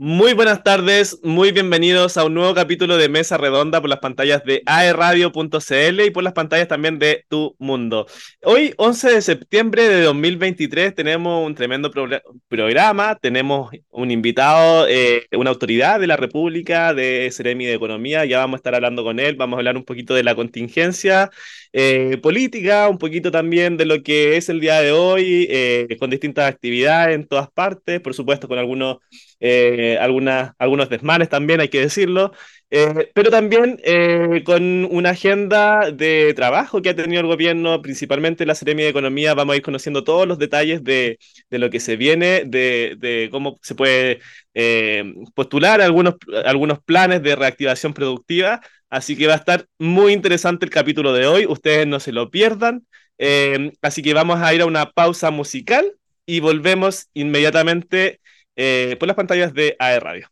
Muy buenas tardes, muy bienvenidos a un nuevo capítulo de Mesa Redonda por las pantallas de aerradio.cl y por las pantallas también de Tu Mundo. Hoy, 11 de septiembre de 2023, tenemos un tremendo programa, tenemos un invitado, eh, una autoridad de la República, de Ceremi de Economía, ya vamos a estar hablando con él, vamos a hablar un poquito de la contingencia eh, política, un poquito también de lo que es el día de hoy, eh, con distintas actividades en todas partes, por supuesto con algunos eh, algunas, algunos desmanes también, hay que decirlo, eh, pero también eh, con una agenda de trabajo que ha tenido el gobierno, principalmente la Seremia de Economía, vamos a ir conociendo todos los detalles de, de lo que se viene, de, de cómo se puede postular algunos, algunos planes de reactivación productiva, así que va a estar muy interesante el capítulo de hoy, ustedes no se lo pierdan, así que vamos a ir a una pausa musical y volvemos inmediatamente eh, por las pantallas de AE Radio.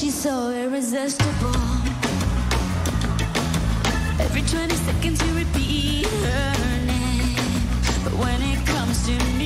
She's so irresistible. Every 20 seconds you repeat her name. But when it comes to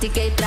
que mastique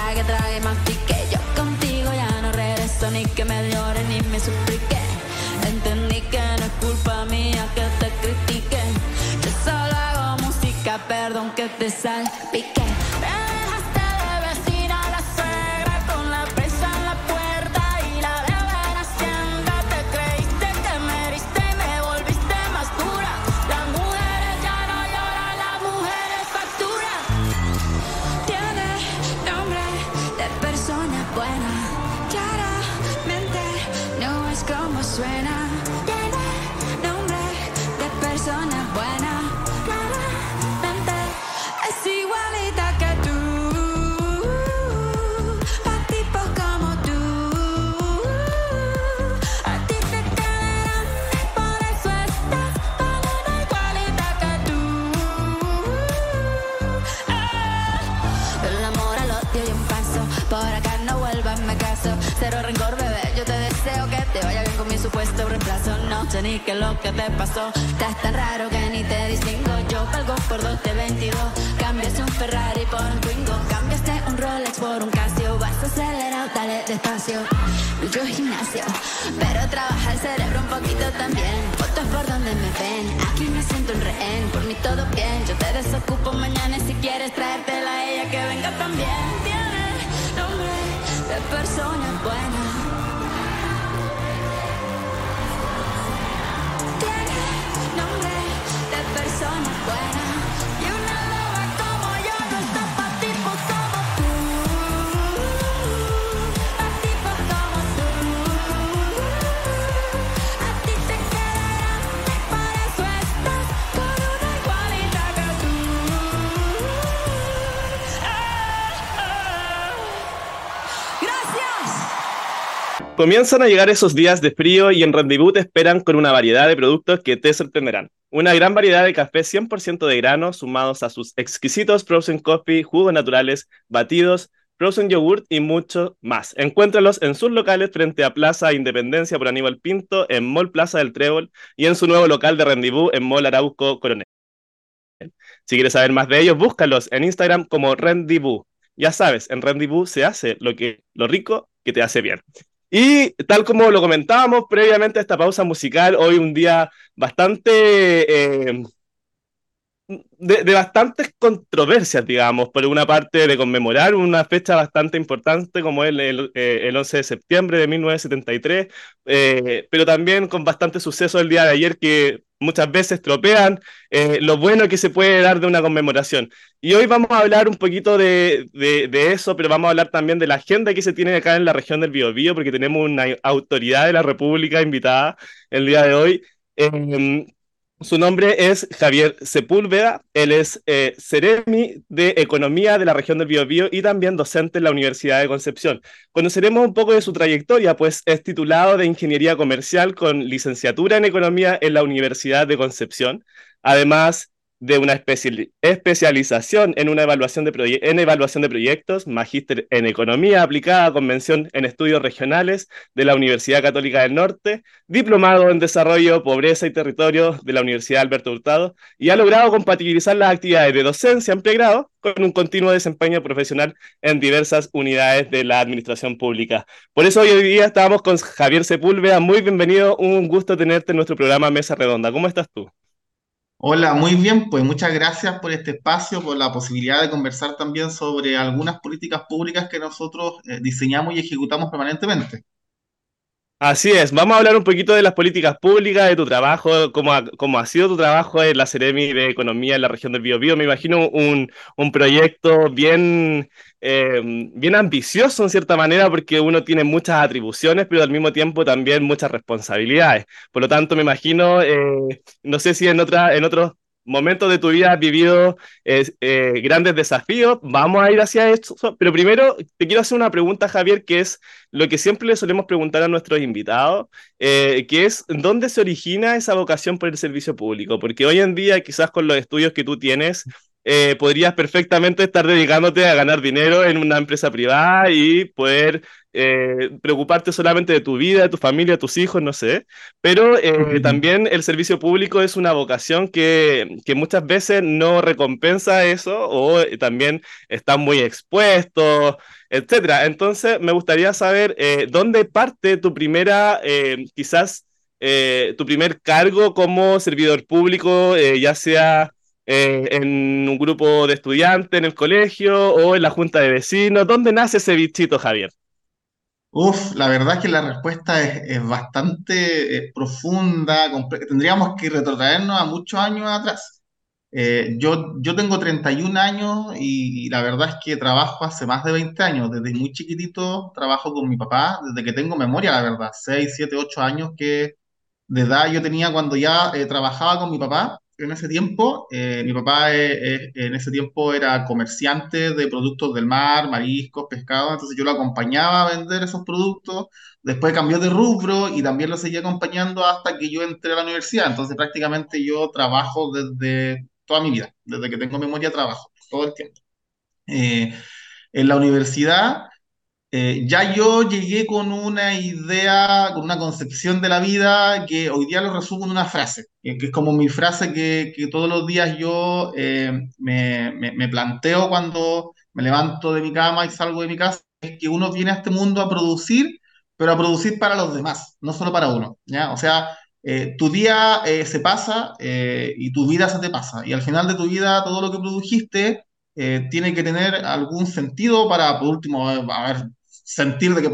ni qué lo que te pasó. Estás tan raro que ni te distingo. Yo valgo por dos de 22. Cambiaste un Ferrari por un Twingo. Cambiaste un Rolex por un Casio. Vas acelerado, dale despacio. Mucho gimnasio, pero trabaja el cerebro un poquito también. Fotos por donde me ven. Aquí me siento un rehén. Por mí todo bien. Yo te desocupo mañana si quieres traértela a ella que venga también. Tiene nombre de persona buena persona buena. Comienzan a llegar esos días de frío y en Rendezvous te esperan con una variedad de productos que te sorprenderán. Una gran variedad de café 100% de grano sumados a sus exquisitos frozen coffee, jugos naturales, batidos, frozen yogurt y mucho más. Encuéntralos en sus locales frente a Plaza Independencia por Aníbal Pinto, en Mall Plaza del Trébol y en su nuevo local de Rendezvous en Mall Arauco Coronel. Si quieres saber más de ellos, búscalos en Instagram como Rendezvous. Ya sabes, en Rendezvous se hace lo, que, lo rico que te hace bien. Y tal como lo comentábamos previamente a esta pausa musical, hoy un día bastante, eh, de, bastantes controversias, digamos, por una parte de conmemorar una fecha bastante importante como el, el, eh, el 11 de septiembre de 1973, eh, pero también con bastante suceso el día de ayer que muchas veces tropean eh, lo bueno que se puede dar de una conmemoración. Y hoy vamos a hablar un poquito de, de, de, eso, pero vamos a hablar también de la agenda que se tiene acá en la región del Biobío, porque tenemos una autoridad de la República invitada el día de hoy. Eh, su nombre es Javier Sepúlveda, él es eh, Ceremi de Economía de la región del Biobío y también docente en la Universidad de Concepción. Conoceremos un poco de su trayectoria, pues es titulado de Ingeniería Comercial con licenciatura en Economía en la Universidad de Concepción. Además, de una especialización en, una evaluación de en evaluación de proyectos, magíster en Economía aplicada, convención en estudios regionales de la Universidad Católica del Norte, diplomado en Desarrollo, Pobreza y Territorio de la Universidad Alberto Hurtado, y ha logrado compatibilizar las actividades de docencia en pregrado con un continuo desempeño profesional en diversas unidades de la administración pública. Por eso hoy día estamos con Javier Sepúlveda. Muy bienvenido, un gusto tenerte en nuestro programa Mesa Redonda. ¿Cómo estás tú? Hola, muy bien, pues muchas gracias por este espacio, por la posibilidad de conversar también sobre algunas políticas públicas que nosotros eh, diseñamos y ejecutamos permanentemente. Así es, vamos a hablar un poquito de las políticas públicas, de tu trabajo, cómo ha, ha sido tu trabajo en la Ceremi de Economía en la región del Biobío. Me imagino un, un proyecto bien, eh, bien ambicioso en cierta manera porque uno tiene muchas atribuciones, pero al mismo tiempo también muchas responsabilidades. Por lo tanto, me imagino, eh, no sé si en, otra, en otros momentos de tu vida has vivido eh, grandes desafíos, vamos a ir hacia eso, pero primero te quiero hacer una pregunta, Javier, que es lo que siempre le solemos preguntar a nuestros invitados, que es, ¿dónde se origina esa vocación por el servicio público? Porque hoy en día, quizás con los estudios que tú tienes, eh, podrías perfectamente estar dedicándote a ganar dinero en una empresa privada y poder eh, preocuparte solamente de tu vida, de tu familia, de tus hijos, no sé. Pero eh, también el servicio público es una vocación que, que, muchas veces no recompensa eso o también están muy expuestos, etcétera. Entonces, me gustaría saber dónde parte tu primera, quizás, tu primer cargo como servidor público, ya sea eh, en un grupo de estudiantes en el colegio o en la junta de vecinos? ¿Dónde nace ese bichito, Javier? Uf, la verdad es que la respuesta es, bastante eh, profunda. Tendríamos que retrotraernos a muchos años atrás. Eh, yo, yo tengo 31 años y, la verdad es que trabajo hace más de 20 años. Desde muy chiquitito trabajo con mi papá, desde que tengo memoria, la verdad. 6, 7, 8 años que de edad yo tenía cuando ya trabajaba con mi papá en ese tiempo. Eh, mi papá en ese tiempo era comerciante de productos del mar, mariscos, pescado, entonces yo lo acompañaba a vender esos productos. Después cambió de rubro y también lo seguía acompañando hasta que yo entré a la universidad. Entonces prácticamente yo trabajo desde toda mi vida, desde que tengo memoria trabajo, todo el tiempo. Eh, en la universidad eh, ya yo llegué con una idea, con una concepción de la vida que hoy día lo resumo en una frase, que es como mi frase que, que todos los días yo eh, me, me, planteo cuando me levanto de mi cama y salgo de mi casa, es que uno viene a este mundo a producir, pero a producir para los demás, no solo para uno, ¿ya? O sea, eh, tu día se pasa y tu vida se te pasa, y al final de tu vida todo lo que produjiste tiene que tener algún sentido para, por último, a ver, sentir de que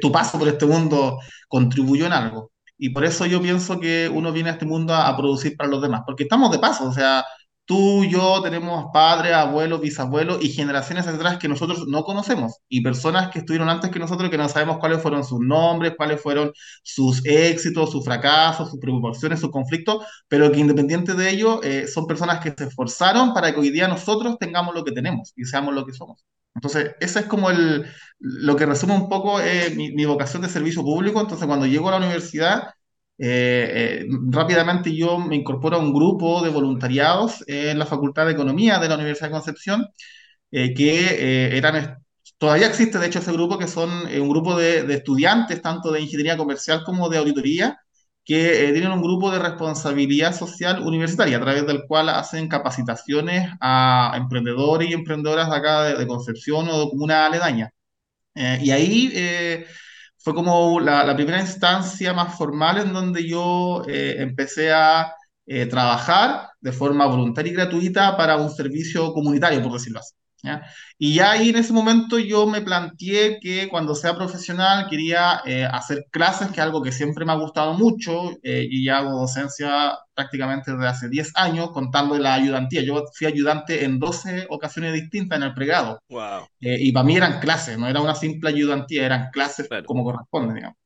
tu paso por este mundo contribuyó en algo. Y por eso yo pienso que uno viene a este mundo a, a producir para los demás, porque estamos de paso, o sea, tú, yo tenemos padres, abuelos, bisabuelos y generaciones atrás que nosotros no conocemos y personas que estuvieron antes que nosotros que no sabemos cuáles fueron sus nombres, cuáles fueron sus éxitos, sus fracasos, sus preocupaciones, sus conflictos, pero que independiente de ello eh, son personas que se esforzaron para que hoy día nosotros tengamos lo que tenemos y seamos lo que somos. Entonces, eso es como el, lo que resume un poco eh, mi, mi vocación de servicio público. Entonces, cuando llego a la universidad, eh, eh, rápidamente yo me incorporo a un grupo de voluntariados en la Facultad de Economía de la Universidad de Concepción, eh, que eran, todavía existe de hecho ese grupo, que son un grupo de, de, estudiantes, tanto de ingeniería comercial como de auditoría, que tienen un grupo de responsabilidad social universitaria, a través del cual hacen capacitaciones a emprendedores y emprendedoras de acá de, Concepción o de comuna aledaña. y ahí fue como la, primera instancia más formal en donde yo eh, empecé a eh, trabajar de forma voluntaria y gratuita para un servicio comunitario, por decirlo así. Y ya ahí en ese momento yo me planteé que cuando sea profesional quería eh, hacer clases, que es algo que siempre me ha gustado mucho, eh, y hago docencia prácticamente desde hace 10 años, contando la ayudantía. Yo fui ayudante en 12 ocasiones distintas en el pregrado. Wow. Eh, y para mí eran clases, no era una simple ayudantía, eran clases como corresponde, digamos.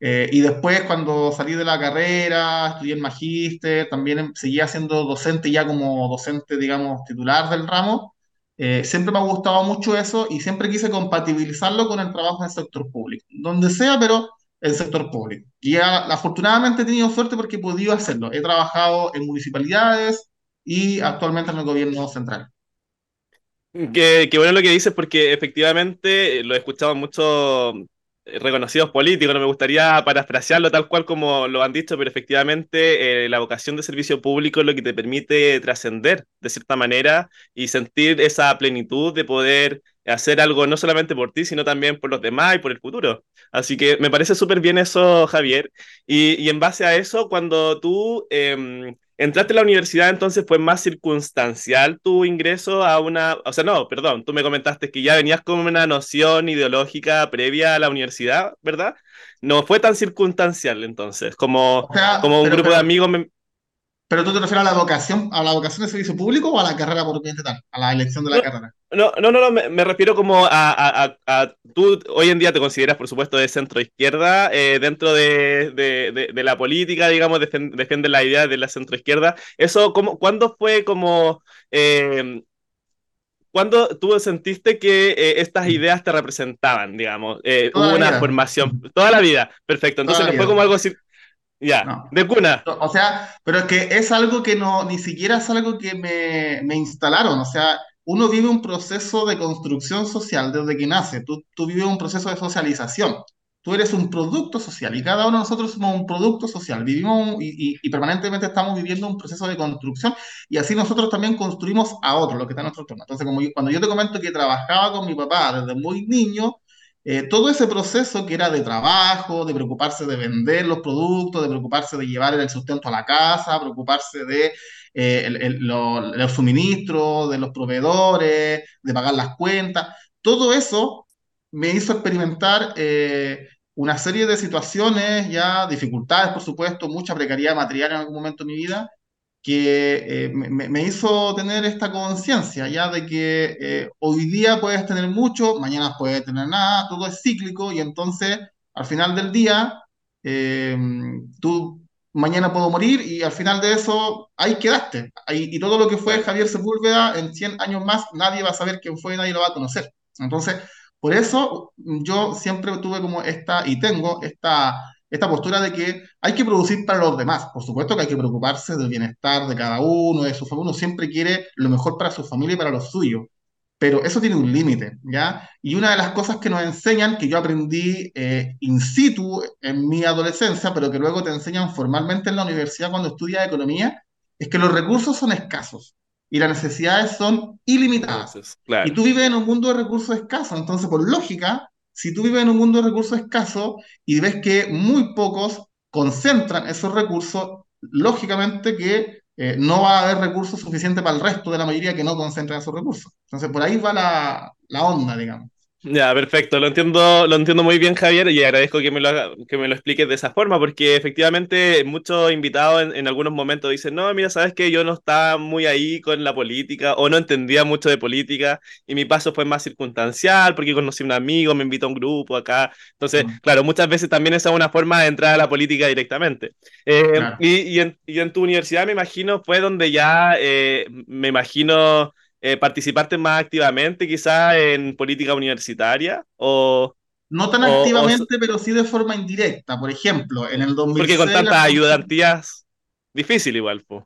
y después, cuando salí de la carrera, estudié el magíster, también seguía siendo docente ya como docente, digamos, titular del ramo. Eh, siempre me ha gustado mucho eso y siempre quise compatibilizarlo con el trabajo en el sector público, donde sea, pero el sector público. Y afortunadamente he tenido suerte porque he podido hacerlo. He trabajado en municipalidades y actualmente en el gobierno central. Qué, qué bueno lo que dices porque efectivamente lo he escuchado mucho reconocidos políticos, no me gustaría parafrasearlo tal cual como lo han dicho, pero efectivamente eh, la vocación de servicio público es lo que te permite trascender de cierta manera y sentir esa plenitud de poder hacer algo no solamente por ti, sino también por los demás y por el futuro. Así que me parece súper bien eso, Javier. Y, y, en base a eso, cuando tú... Eh, entraste a la universidad, entonces fue más circunstancial tu ingreso a una, o sea, no, perdón, tú me comentaste que ya venías con una noción ideológica previa a la universidad, ¿verdad? No fue tan circunstancial entonces, como, como un grupo de amigos me, ¿Pero tú te refieres a la vocación, a la vocación de servicio público o a la carrera por tal, a la elección de la carrera? No, no, no, me, refiero como a, a, Tú hoy en día te consideras, por supuesto, de centro izquierda, eh, dentro de, de, de, la política, digamos, defiende la idea de la centro izquierda. Eso, ¿cómo, ¿cuándo fue como... Eh, ¿Cuándo tú sentiste que eh, estas mm. ideas te representaban, digamos? Eh, hubo una formación, toda la vida, perfecto. Entonces no fue como algo ya, de cuna. O sea, pero es que es algo que no, ni siquiera es algo que me, me, instalaron. O sea, uno vive un proceso de construcción social desde que nace. Tú, tú vives un proceso de socialización. Tú eres un producto social y cada uno de nosotros somos un producto social. Vivimos y, y, permanentemente estamos viviendo un proceso de construcción y así nosotros también construimos a otros, lo que está en nuestro entorno. Entonces, como cuando yo te comento que trabajaba con mi papá desde muy niño, eh, todo ese proceso que era de trabajo, de preocuparse de vender los productos, de preocuparse de llevar el sustento a la casa, preocuparse de eh, los suministros, de los proveedores, de pagar las cuentas, todo eso me hizo experimentar eh, una serie de situaciones, ya dificultades, por supuesto, mucha precariedad material en algún momento de mi vida, que eh, me, hizo tener esta conciencia ya de que eh, hoy día puedes tener mucho, mañana puedes tener nada, todo es cíclico y entonces al final del día eh, tú mañana puedo morir y al final de eso ahí quedaste. Ahí, y todo lo que fue Javier Sepúlveda en 100 años más nadie va a saber quién fue, nadie lo va a conocer. Entonces, por eso yo siempre tuve como esta y tengo esta esta postura de que hay que producir para los demás. Por supuesto que hay que preocuparse del bienestar de cada uno, de su familia. Uno siempre quiere lo mejor para su familia y para los suyos. Pero eso tiene un límite, ¿ya? Y una de las cosas que nos enseñan, que yo aprendí eh, in situ en mi adolescencia, pero que luego te enseñan formalmente en la universidad cuando estudias economía, es que los recursos son escasos y las necesidades son ilimitadas. Y tú vives en un mundo de recursos escasos, entonces por lógica si tú vives en un mundo de recursos escasos y ves que muy pocos concentran esos recursos, lógicamente que eh, no va a haber recursos suficientes para el resto de la mayoría que no concentran esos recursos. Entonces, por ahí va la, la onda, digamos. Ya, perfecto, lo entiendo, lo entiendo muy bien, Javier, y agradezco que me lo, que me lo expliques de esa forma, porque efectivamente muchos invitados en, en algunos momentos dicen, no, mira, sabes que yo no estaba muy ahí con la política, o no entendía mucho de política, y mi paso fue más circunstancial, porque conocí a un amigo, me invitó a un grupo acá. Entonces, claro, muchas veces también esa es una forma de entrar a la política directamente. Eh, y, y, en, y, en, tu universidad, me imagino, fue donde ya, eh, me imagino eh, participarte más activamente quizás en política universitaria o... No tan activamente, pero sí de forma indirecta. Por ejemplo, en el 2006... Porque con tantas ayudantías, difícil igual, pues.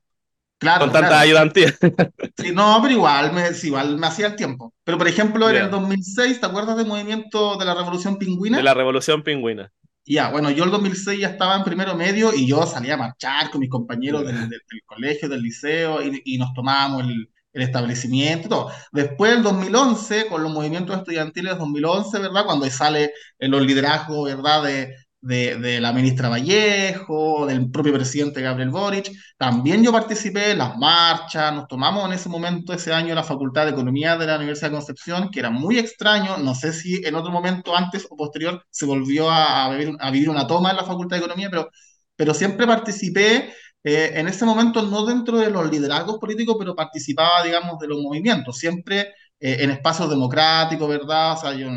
Claro, con tantas ayudantías. Sí, no, pero igual me, igual me hacía el tiempo. Pero por ejemplo, en el 2006, ¿te acuerdas del movimiento de la Revolución Pingüina? De la Revolución Pingüina. Ya, bueno, yo el 2006 ya estaba en primero medio y yo salía a marchar con mis compañeros del, del, colegio, del liceo y, y nos tomábamos el, el establecimiento, todo. Después, el 2011, con los movimientos estudiantiles 2011, ¿verdad? Cuando sale en los liderazgos, ¿verdad? De, de, la ministra Vallejo, del propio presidente Gabriel Boric. También yo participé en las marchas, nos tomamos en ese momento, ese año, la Facultad de Economía de la Universidad de Concepción, que era muy extraño, no sé si en otro momento antes o posterior se volvió a, vivir, a vivir una toma en la Facultad de Economía, pero, pero siempre participé. Eh, en ese momento no dentro de los liderazgos políticos, pero participaba, digamos, de los movimientos, siempre eh, en espacios democráticos, ¿verdad? O sea, yo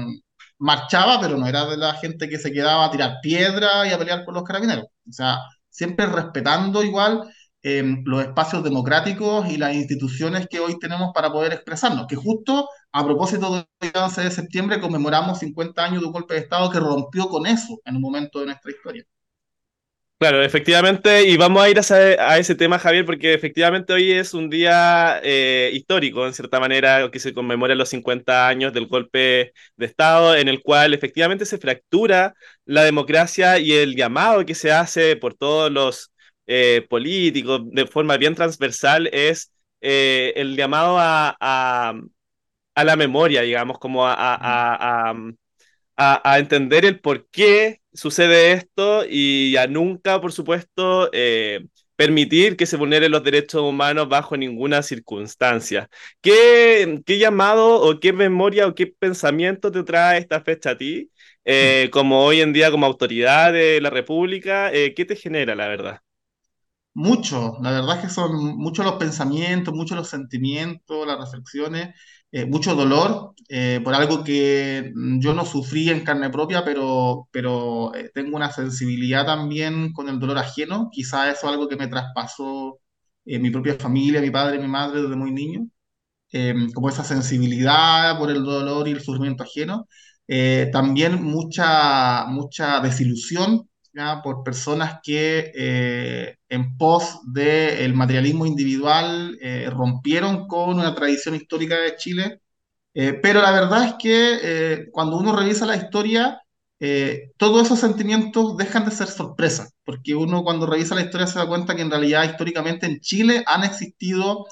marchaba, pero no era de la gente que se quedaba a tirar piedra y a pelear con los carabineros. O sea, siempre respetando igual em, los espacios democráticos y las instituciones que hoy tenemos para poder expresarnos, que justo a propósito del 11 de septiembre conmemoramos 50 años de un golpe de Estado que rompió con eso en un momento de nuestra historia. Claro, efectivamente, y vamos a ir a, ese tema, Javier, porque efectivamente hoy es un día eh, histórico, en cierta manera, que se conmemora los 50 años del golpe de Estado, en el cual efectivamente se fractura la democracia y el llamado que se hace por todos los eh, políticos de forma bien transversal es eh, el llamado a, a, la memoria, digamos, como a, a entender el por qué sucede esto y a nunca, por supuesto, eh, permitir que se vulneren los derechos humanos bajo ninguna circunstancia. ¿Qué, ¿Qué, llamado o qué memoria o qué pensamiento te trae esta fecha a ti? Eh, como hoy en día, como autoridad de la República, eh, ¿qué te genera, la verdad? Mucho, la verdad es que son muchos los pensamientos, muchos los sentimientos, las reflexiones eh, mucho dolor eh, por algo que yo no sufrí en carne propia, pero, pero eh, tengo una sensibilidad también con el dolor ajeno. Quizá eso es algo que me traspasó mi propia familia, mi padre, mi madre desde muy niño, como esa sensibilidad por el dolor y el sufrimiento ajeno. también mucha, mucha desilusión por personas que eh, en pos del materialismo individual eh, rompieron con una tradición histórica de Chile. Eh, pero la verdad es que cuando uno revisa la historia, todos esos sentimientos dejan de ser sorpresa, porque uno cuando revisa la historia se da cuenta que en realidad históricamente en Chile han existido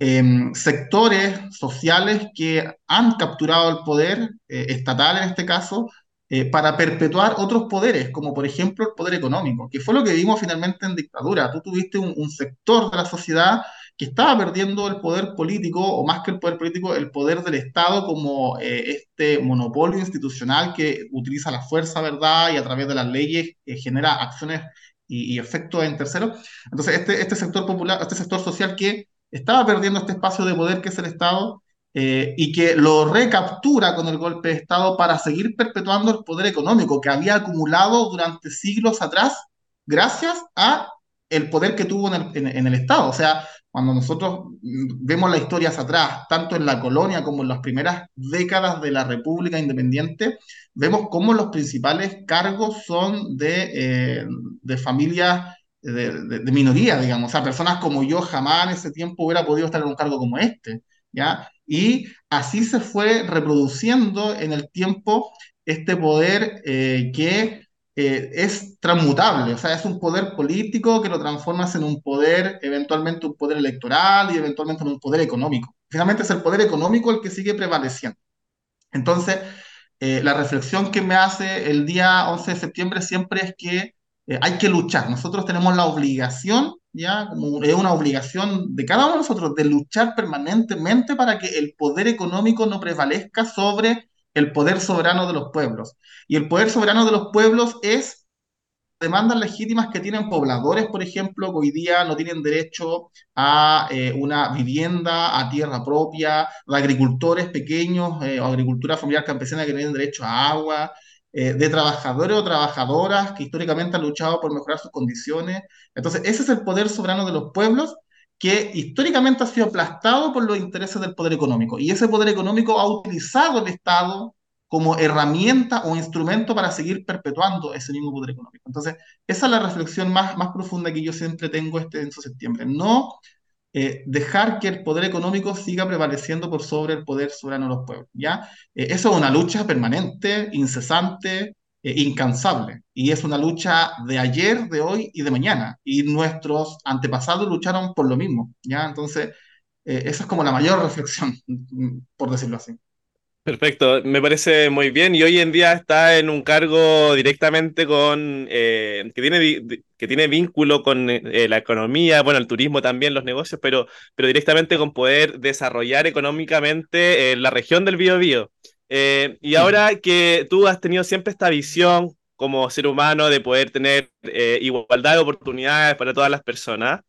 em, sectores sociales que han capturado el poder estatal en este caso, eh, para perpetuar otros poderes, como por ejemplo el poder económico, que fue lo que vimos finalmente en dictadura. Tú tuviste un, sector de la sociedad que estaba perdiendo el poder político, o más que el poder político, el poder del Estado como eh, este monopolio institucional que utiliza la fuerza, ¿verdad? Y a través de las leyes eh, genera acciones y, y, efectos en terceros. Entonces, este, este sector popular, este sector social que estaba perdiendo este espacio de poder que es el Estado, eh, y que lo recaptura con el golpe de Estado para seguir perpetuando el poder económico que había acumulado durante siglos atrás gracias a el poder que tuvo en el, en, el Estado. O sea, cuando nosotros vemos la historia atrás, tanto en la colonia como en las primeras décadas de la República Independiente, vemos cómo los principales cargos son de, eh, de familias de, de, de, minoría, digamos. O sea, personas como yo jamás en ese tiempo hubiera podido estar en un cargo como este. Y así se fue reproduciendo en el tiempo este poder eh, que eh, es transmutable, o sea, es un poder político que lo transformas en un poder, eventualmente un poder electoral y eventualmente en un poder económico. Finalmente es el poder económico el que sigue prevaleciendo. Entonces, eh, la reflexión que me hace el día 11 de septiembre siempre es que hay que luchar. Nosotros tenemos la obligación ya es una obligación de cada uno de nosotros de luchar permanentemente para que el poder económico no prevalezca sobre el poder soberano de los pueblos. Y el poder soberano de los pueblos es demandas legítimas que tienen pobladores, por ejemplo, que hoy día no tienen derecho a eh, una vivienda, a tierra propia, agricultores pequeños eh, o agricultura familiar campesina que no tienen derecho a agua, eh, de trabajadores o trabajadoras que históricamente han luchado por mejorar sus condiciones. Entonces, ese es el poder soberano de los pueblos que históricamente ha sido aplastado por los intereses del poder económico. Y ese poder económico ha utilizado el Estado como herramienta o instrumento para seguir perpetuando ese mismo poder económico. Entonces, esa es la reflexión más, más profunda que yo siempre tengo este en septiembre. No eh, dejar que el poder económico siga prevaleciendo por sobre el poder soberano de los pueblos. ¿ya? Eh, eso es una lucha permanente, incesante, eh, incansable. Y es una lucha de ayer, de hoy y de mañana. Y nuestros antepasados lucharon por lo mismo. ¿ya? Entonces, esa es como la mayor reflexión, por decirlo así. Perfecto, me parece muy bien y hoy en día está en un cargo directamente con, eh, que, tiene, que tiene vínculo con eh, la economía, bueno, el turismo también, los negocios, pero, pero directamente con poder desarrollar económicamente eh, la región del Biobío. y ahora que tú has tenido siempre esta visión como ser humano de poder tener igualdad de oportunidades para todas las personas,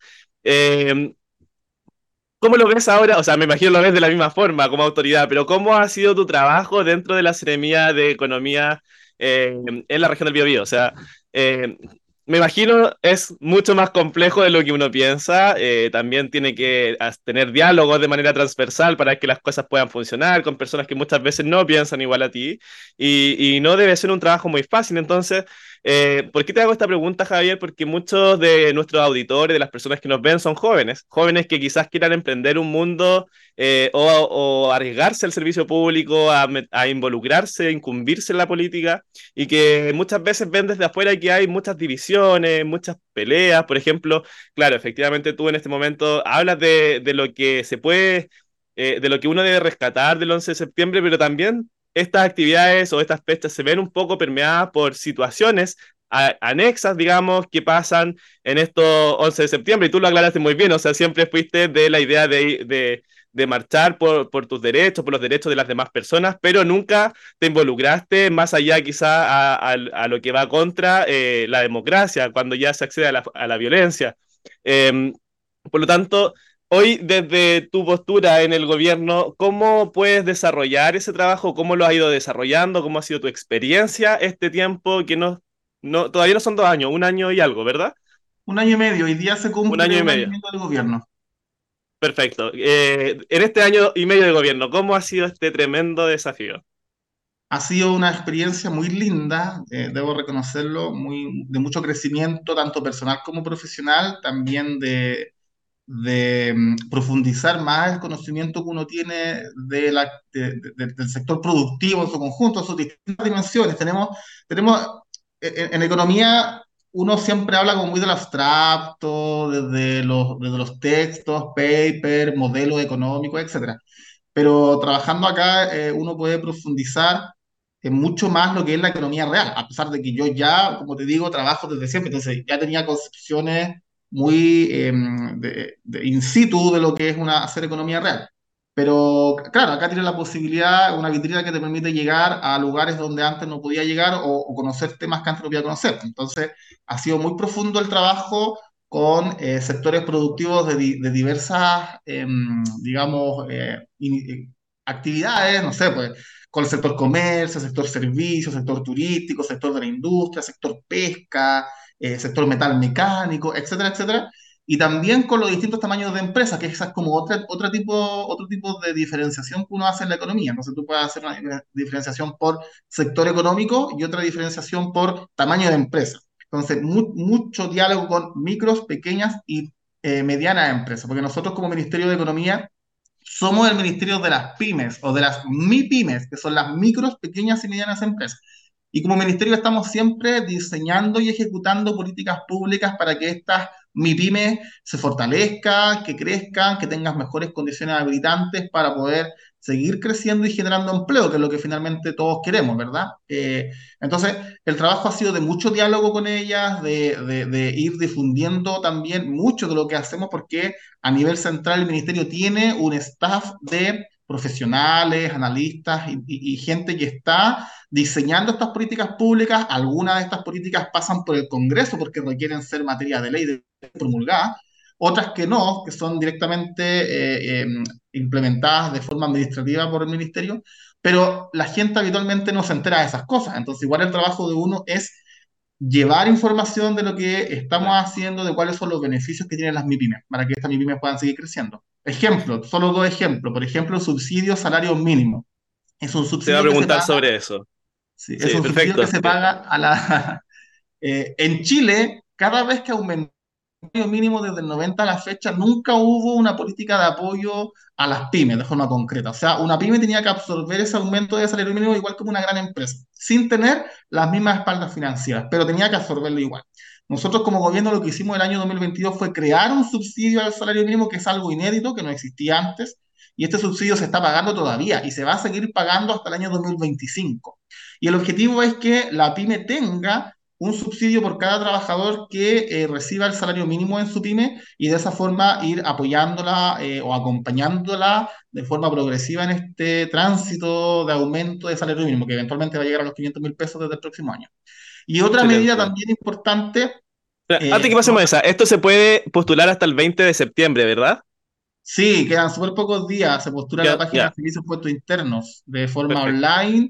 ¿Cómo lo ves ahora? O sea, me imagino lo ves de la misma forma como autoridad, pero ¿cómo ha sido tu trabajo dentro de la Seremía de Economía eh, en la región del Biobío? O sea, eh, me imagino es mucho más complejo de lo que uno piensa. Eh, también tiene que tener diálogos de manera transversal para que las cosas puedan funcionar con personas que muchas veces no piensan igual a ti. Y, y no debe ser un trabajo muy fácil. Entonces, eh, ¿por qué te hago esta pregunta, Javier? Porque muchos de nuestros auditores, de las personas que nos ven, son jóvenes. Jóvenes que quizás quieran emprender un mundo eh, o, o, arriesgarse al servicio público, a, a involucrarse, incumbirse en la política y que muchas veces ven desde afuera que hay muchas divisiones muchas peleas, por ejemplo, claro, efectivamente tú en este momento hablas de, de lo que se puede, eh, de lo que uno debe rescatar del 11 de septiembre, pero también estas actividades o estas fechas se ven un poco permeadas por situaciones anexas, digamos, que pasan en estos 11 de septiembre, y tú lo aclaraste muy bien, o sea, siempre fuiste de la idea de, de de marchar por, por, tus derechos, por los derechos de las demás personas, pero nunca te involucraste más allá quizá a, a, a lo que va contra eh, la democracia, cuando ya se accede a la, a la violencia. Eh, por lo tanto, hoy desde tu postura en el gobierno, ¿cómo puedes desarrollar ese trabajo? ¿Cómo lo has ido desarrollando? ¿Cómo ha sido tu experiencia este tiempo que no, no todavía no son dos años, un año y algo, ¿verdad? Un año y medio, hoy día se cumple un año y medio del gobierno. Perfecto. Eh, en este año y medio de gobierno, ¿cómo ha sido este tremendo desafío? Ha sido una experiencia muy linda, eh, debo reconocerlo, muy, de mucho crecimiento, tanto personal como profesional, también de, de um, profundizar más el conocimiento que uno tiene de del sector productivo en su conjunto, en sus distintas dimensiones. Tenemos, tenemos en, en economía uno siempre habla como muy del abstracto, desde los, desde los textos, paper, modelos económicos, etc. Pero trabajando acá, eh, uno puede profundizar en mucho más lo que es la economía real, a pesar de que yo ya, como te digo, trabajo desde siempre, entonces ya tenía concepciones muy eh, de, de in situ de lo que es una, hacer economía real. Pero claro, acá tienes la posibilidad, una vitrina que te permite llegar a lugares donde antes no podía llegar o, o conocer temas que antes no podía conocer. Entonces, ha sido muy profundo el trabajo con eh, sectores productivos de, de diversas, eh, digamos, eh, in, actividades, no sé, pues con el sector comercio, sector servicios, sector turístico, sector de la industria, sector pesca, eh, sector metal mecánico, etcétera, etcétera y también con los distintos tamaños de empresas, que esa es como otra, otro, tipo, otro tipo de diferenciación que uno hace en la economía. Entonces tú puedes hacer una diferenciación por sector económico y otra diferenciación por tamaño de empresa. Entonces, mu mucho diálogo con micros, pequeñas y eh, medianas empresas, porque nosotros como Ministerio de Economía somos el ministerio de las pymes o de las MIPYMES, que son las micros, pequeñas y medianas empresas. Y como ministerio estamos siempre diseñando y ejecutando políticas públicas para que estas MIPYME se fortalezcan, que crezcan, que tengan mejores condiciones habilitantes para poder seguir creciendo y generando empleo, que es lo que finalmente todos queremos, ¿verdad? Eh, entonces, el trabajo ha sido de mucho diálogo con ellas, de, de, ir difundiendo también mucho de lo que hacemos, porque a nivel central el ministerio tiene un staff de profesionales, analistas y, y, gente que está diseñando estas políticas públicas. Algunas de estas políticas pasan por el Congreso porque requieren ser materia de ley promulgada, otras que no, que son directamente eh, eh, implementadas de forma administrativa por el ministerio, pero la gente habitualmente no se entera de esas cosas. Entonces, igual el trabajo de uno es llevar información de lo que estamos haciendo, de cuáles son los beneficios que tienen las MIPIMES, para que estas MIPIMES puedan seguir creciendo. Ejemplo, solo dos ejemplos. Por ejemplo, el subsidio salario mínimo. Es un subsidio. Te voy a preguntar sobre eso. Sí, sí, es un perfecto. subsidio que se paga a la. eh, en Chile, cada vez que aumenta mínimo desde el 90 a la fecha, nunca hubo una política de apoyo a las pymes de forma concreta. O sea, una pyme tenía que absorber ese aumento de salario mínimo igual como una gran empresa, sin tener las mismas espaldas financieras, pero tenía que absorberlo igual. Nosotros como gobierno lo que hicimos el año 2022 fue crear un subsidio al salario mínimo, que es algo inédito, que no existía antes, y este subsidio se está pagando todavía y se va a seguir pagando hasta el año 2025. Y el objetivo es que la pyme tenga un subsidio por cada trabajador que eh, reciba el salario mínimo en su pyme y de esa forma ir apoyándola eh, o acompañándola de forma progresiva en este tránsito de aumento de salario mínimo, que eventualmente va a llegar a los 500 mil pesos desde el próximo año. Y otra medida también importante... Eh, antes que pasemos a esa, esto se puede postular hasta el 20 de septiembre, ¿verdad? Sí, quedan súper pocos días. Se postula en la página de servicios puestos internos de forma online.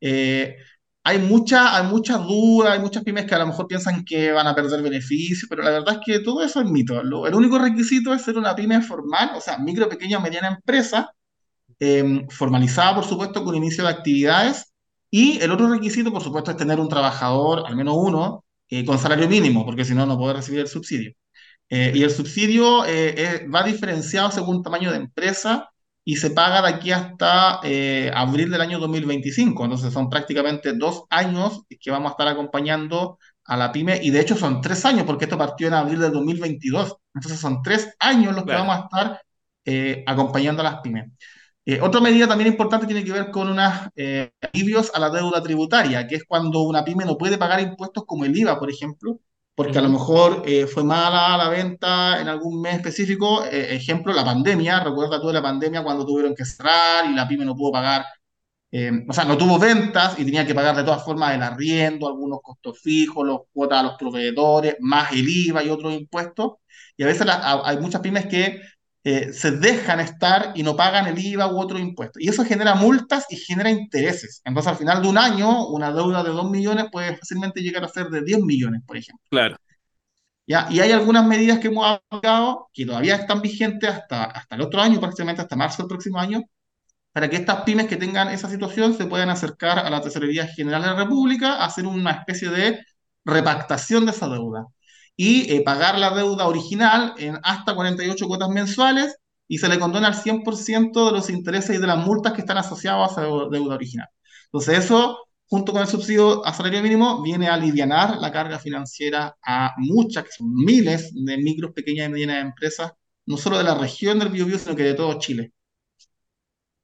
Eh, hay, mucha, hay muchas dudas, hay muchas pymes que a lo mejor piensan que van a perder beneficios, pero la verdad es que todo eso es mito. el único requisito es ser una pyme formal, o sea, micro, pequeña o mediana empresa, em, formalizada, por supuesto, con inicio de actividades. Y el otro requisito, por supuesto, es tener un trabajador, al menos uno, eh, con salario mínimo, porque si no, no puede recibir el subsidio. Eh, y el subsidio eh, va diferenciado según tamaño de empresa y se paga de aquí hasta eh, abril del año 2025. Entonces son prácticamente dos años que vamos a estar acompañando a la pyme y de hecho son tres años porque esto partió en abril del 2022. Entonces son tres años los que vamos a estar acompañando a las pymes. otra medida también importante tiene que ver con unos alivios a la deuda tributaria, que es cuando una pyme no puede pagar impuestos como el IVA, por ejemplo, porque a lo mejor eh, fue mala la venta en algún mes específico. Eh, ejemplo, la pandemia. Recuerda tú de la pandemia cuando tuvieron que cerrar y la pyme no pudo pagar, eh, o sea, no tuvo ventas y tenía que pagar de todas formas el arriendo, algunos costos fijos, los cuotas a los proveedores, más el IVA y otros impuestos. Y a veces hay muchas pymes que se dejan estar y no pagan el IVA u otro impuesto. Y eso genera multas y genera intereses. Entonces, al final de un año, una deuda de 2 millones puede fácilmente llegar a ser de 10 millones, por ejemplo. Claro. ¿Ya? Y hay algunas medidas que hemos aplicado que todavía están vigentes hasta, hasta el otro año, prácticamente hasta marzo del próximo año, para que estas pymes que tengan esa situación se puedan acercar a la Tesorería General de la República a hacer una especie de repactación de esa deuda y eh, pagar la deuda original en hasta 48 cuotas mensuales y se le condona el 100% de los intereses y de las multas que están asociados a esa deuda original. Entonces eso, junto con el subsidio a salario mínimo, viene a aliviar la carga financiera a muchas, que son miles de micros, pequeñas y medianas empresas, no solo de la región del Biobío, sino que de todo Chile.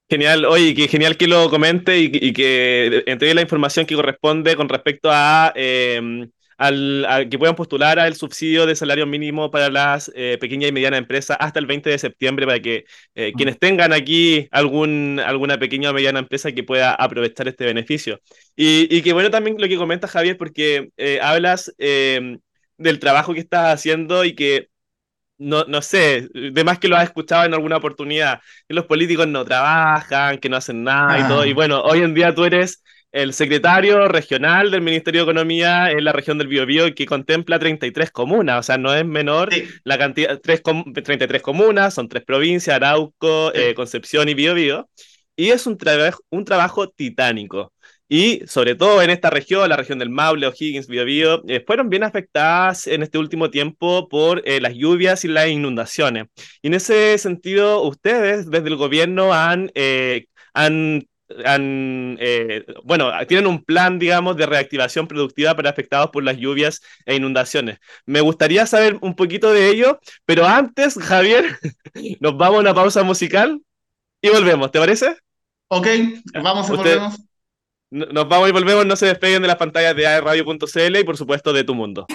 Genial, oye, que genial que lo comente y, que entregue la información que corresponde con respecto a eh, al, que puedan postular al subsidio de salario mínimo para las eh, pequeñas y medianas empresas hasta el 20 de septiembre para que eh, quienes tengan aquí algún, alguna pequeña o mediana empresa que pueda aprovechar este beneficio. Y, y que bueno también lo que comenta Javier, porque eh, hablas em, del trabajo que estás haciendo y que no, no sé, de más que lo has escuchado en alguna oportunidad, que los políticos no trabajan, que no hacen nada y todo. Y bueno, hoy en día tú eres el secretario regional del Ministerio de Economía en la región del Biobío que contempla 33 comunas, o sea, no es menor la cantidad, 33 comunas, son tres provincias, Arauco, eh, Concepción y Biobío, y es un, un trabajo titánico. Y sobre todo en esta región, la región del Maule, O'Higgins, Biobío, eh, fueron bien afectadas en este último tiempo por eh, las lluvias y las inundaciones. Y en ese sentido, ustedes desde el gobierno han, han han, eh, bueno, tienen un plan, digamos, de reactivación productiva para afectados por las lluvias e inundaciones. Me gustaría saber un poquito de ello, pero antes, Javier, nos vamos a una pausa musical y volvemos, ¿te parece? Ok, vamos y volvemos. Nos vamos y volvemos, no se despeguen de las pantallas de aerradio.cl y por supuesto de tu mundo.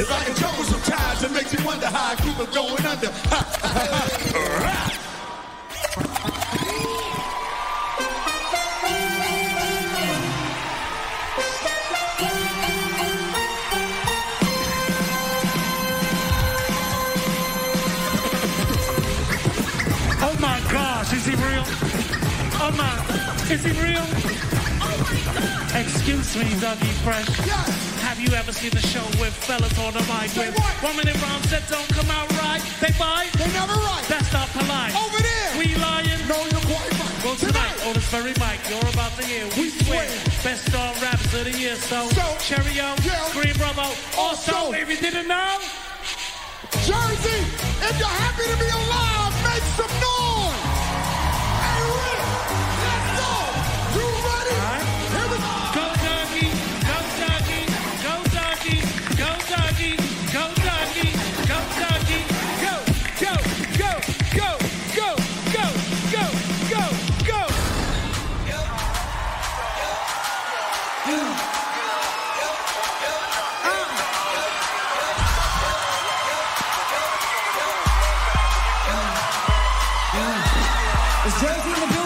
As I uncover some ties, it makes you wonder how I keep them going under. Ha, ha, ha, oh is he real? Oh my, is he real? Oh my god! Excuse me, Dougie Fresh. Yes you ever seen a show with fellas on the mic with one minute rhymes that don't come out right? They bite? They never right. That's not polite. Over there. We lying? No, you're quite right. Well, tonight, on this very mic, you're about to hear. We swear. Best star rappers of the year. So, So, Cheerio, yeah. Green Brother. Also, Also. if you didn't know, Jersey, if you're happy to be alive, make some noise. It's and the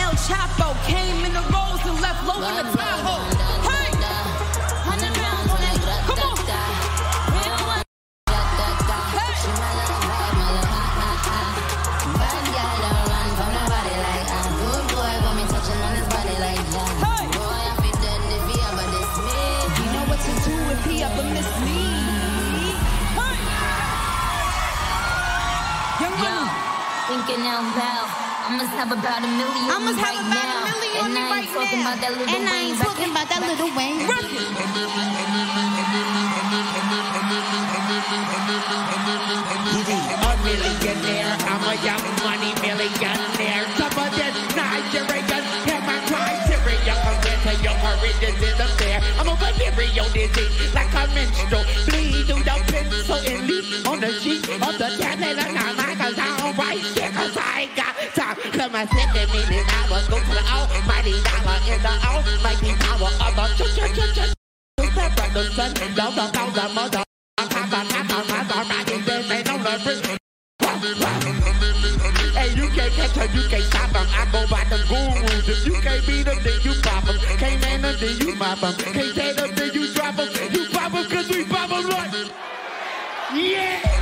El Chapo came in the rolls and left low in the Tahoe. Hey! Hundred on that. Come on. Thinking out loud. I must have about a million. I must have right about now. a million and I right ain't talking now. about that little and I ain't Wayne talking record. about that little Wayne. A millionaire, I'm a young money millionaire. Tougher than Nigerian, have my criteria. Compared to your origins in the fair. I'm a venereal disease, like a minstrel. Bleed through the pencil and leave on the sheet of the tablet. And I'm like, cause I don't write shit, cause I ain't got time. Cause my second meaning I was go to the almighty dollar in the almighty power of the ch-ch-ch-ch. Separate the sun, down the down the mother. Hey, you can't catch her, you can't stop them. I go by the gurus. If you can't beat them, then you pop them. Can't man them, then you mop them. Can't take them, then you drop them. You pop them, cause we pop them right. Yeah!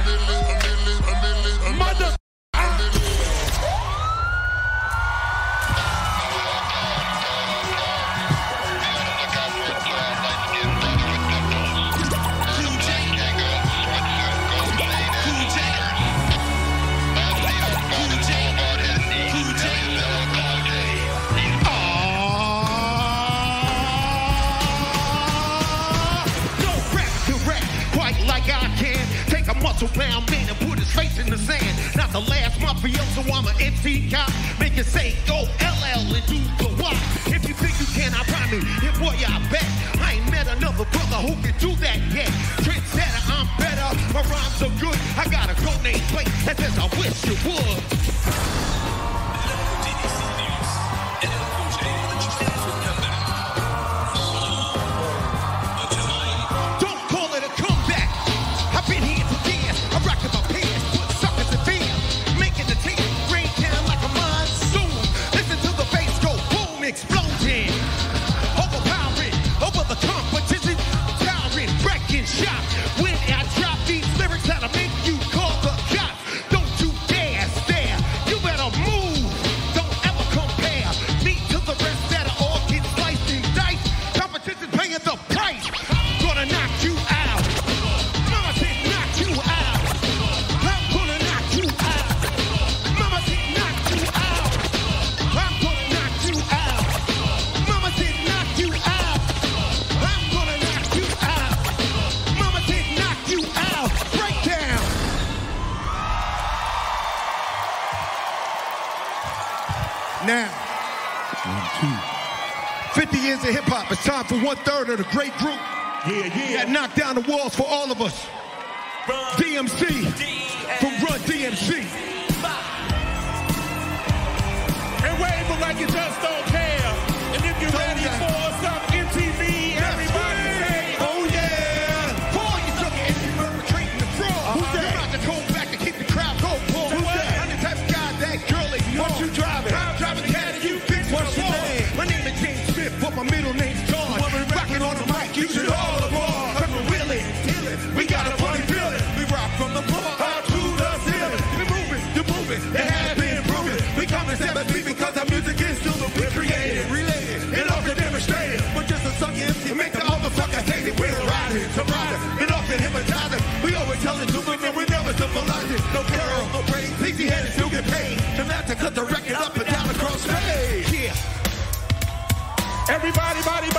one third of the great group yeah, yeah. that knocked down the walls for all of us. From DMC, from Run DMC. DMC. And wave them like you just Sleepy head still get paid. And to cut the record up and down across the Yeah. Everybody, body,